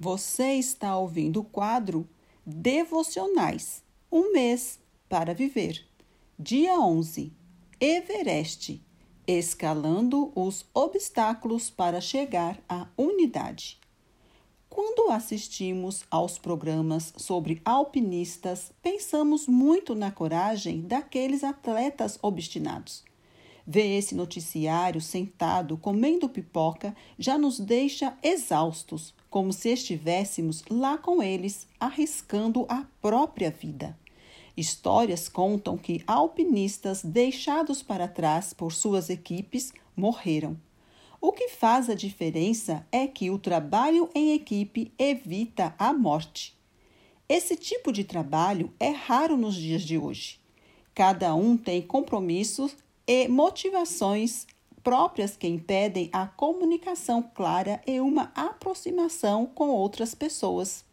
Você está ouvindo o quadro Devocionais Um mês para viver. Dia 11 Everest Escalando os obstáculos para chegar à unidade. Quando assistimos aos programas sobre alpinistas, pensamos muito na coragem daqueles atletas obstinados. Ver esse noticiário sentado comendo pipoca já nos deixa exaustos, como se estivéssemos lá com eles, arriscando a própria vida. Histórias contam que alpinistas deixados para trás por suas equipes morreram. O que faz a diferença é que o trabalho em equipe evita a morte. Esse tipo de trabalho é raro nos dias de hoje. Cada um tem compromissos e motivações próprias que impedem a comunicação clara e uma aproximação com outras pessoas.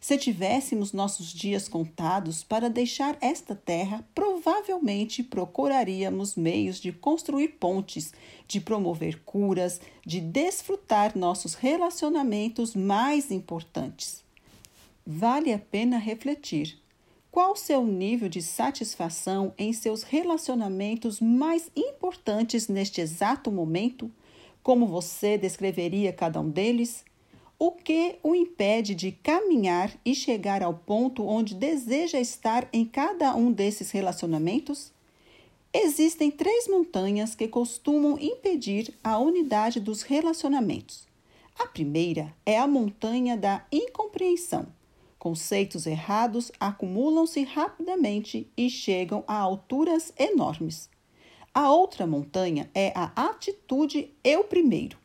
Se tivéssemos nossos dias contados para deixar esta terra, provavelmente procuraríamos meios de construir pontes, de promover curas, de desfrutar nossos relacionamentos mais importantes. Vale a pena refletir qual seu nível de satisfação em seus relacionamentos mais importantes neste exato momento? Como você descreveria cada um deles? O que o impede de caminhar e chegar ao ponto onde deseja estar em cada um desses relacionamentos? Existem três montanhas que costumam impedir a unidade dos relacionamentos. A primeira é a montanha da incompreensão. Conceitos errados acumulam-se rapidamente e chegam a alturas enormes. A outra montanha é a atitude eu primeiro.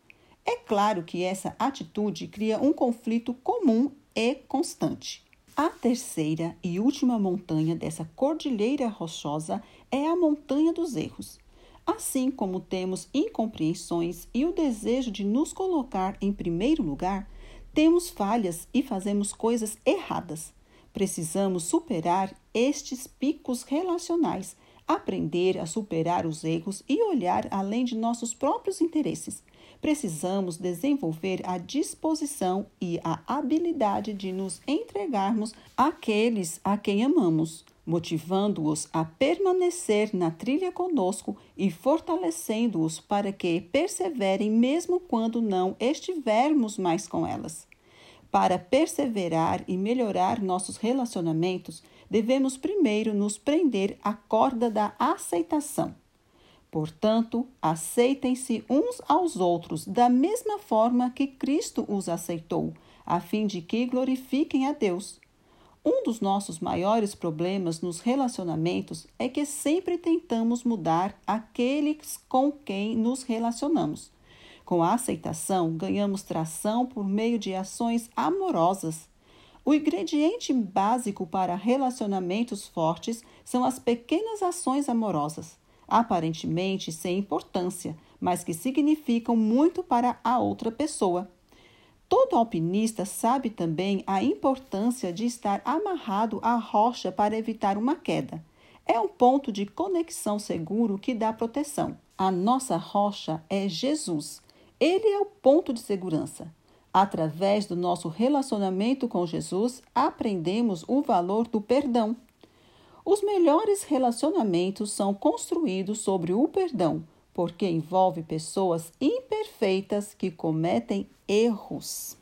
É claro que essa atitude cria um conflito comum e constante. A terceira e última montanha dessa cordilheira rochosa é a montanha dos erros. Assim como temos incompreensões e o desejo de nos colocar em primeiro lugar, temos falhas e fazemos coisas erradas. Precisamos superar estes picos relacionais, aprender a superar os erros e olhar além de nossos próprios interesses. Precisamos desenvolver a disposição e a habilidade de nos entregarmos àqueles a quem amamos motivando-os a permanecer na trilha conosco e fortalecendo-os para que perseverem mesmo quando não estivermos mais com elas. Para perseverar e melhorar nossos relacionamentos, devemos primeiro nos prender à corda da aceitação. Portanto, aceitem-se uns aos outros da mesma forma que Cristo os aceitou, a fim de que glorifiquem a Deus. Um dos nossos maiores problemas nos relacionamentos é que sempre tentamos mudar aqueles com quem nos relacionamos. Com a aceitação, ganhamos tração por meio de ações amorosas. O ingrediente básico para relacionamentos fortes são as pequenas ações amorosas, aparentemente sem importância, mas que significam muito para a outra pessoa. Todo alpinista sabe também a importância de estar amarrado à rocha para evitar uma queda. É um ponto de conexão seguro que dá proteção. A nossa rocha é Jesus. Ele é o ponto de segurança. Através do nosso relacionamento com Jesus, aprendemos o valor do perdão. Os melhores relacionamentos são construídos sobre o perdão, porque envolve pessoas imperfeitas que cometem erros.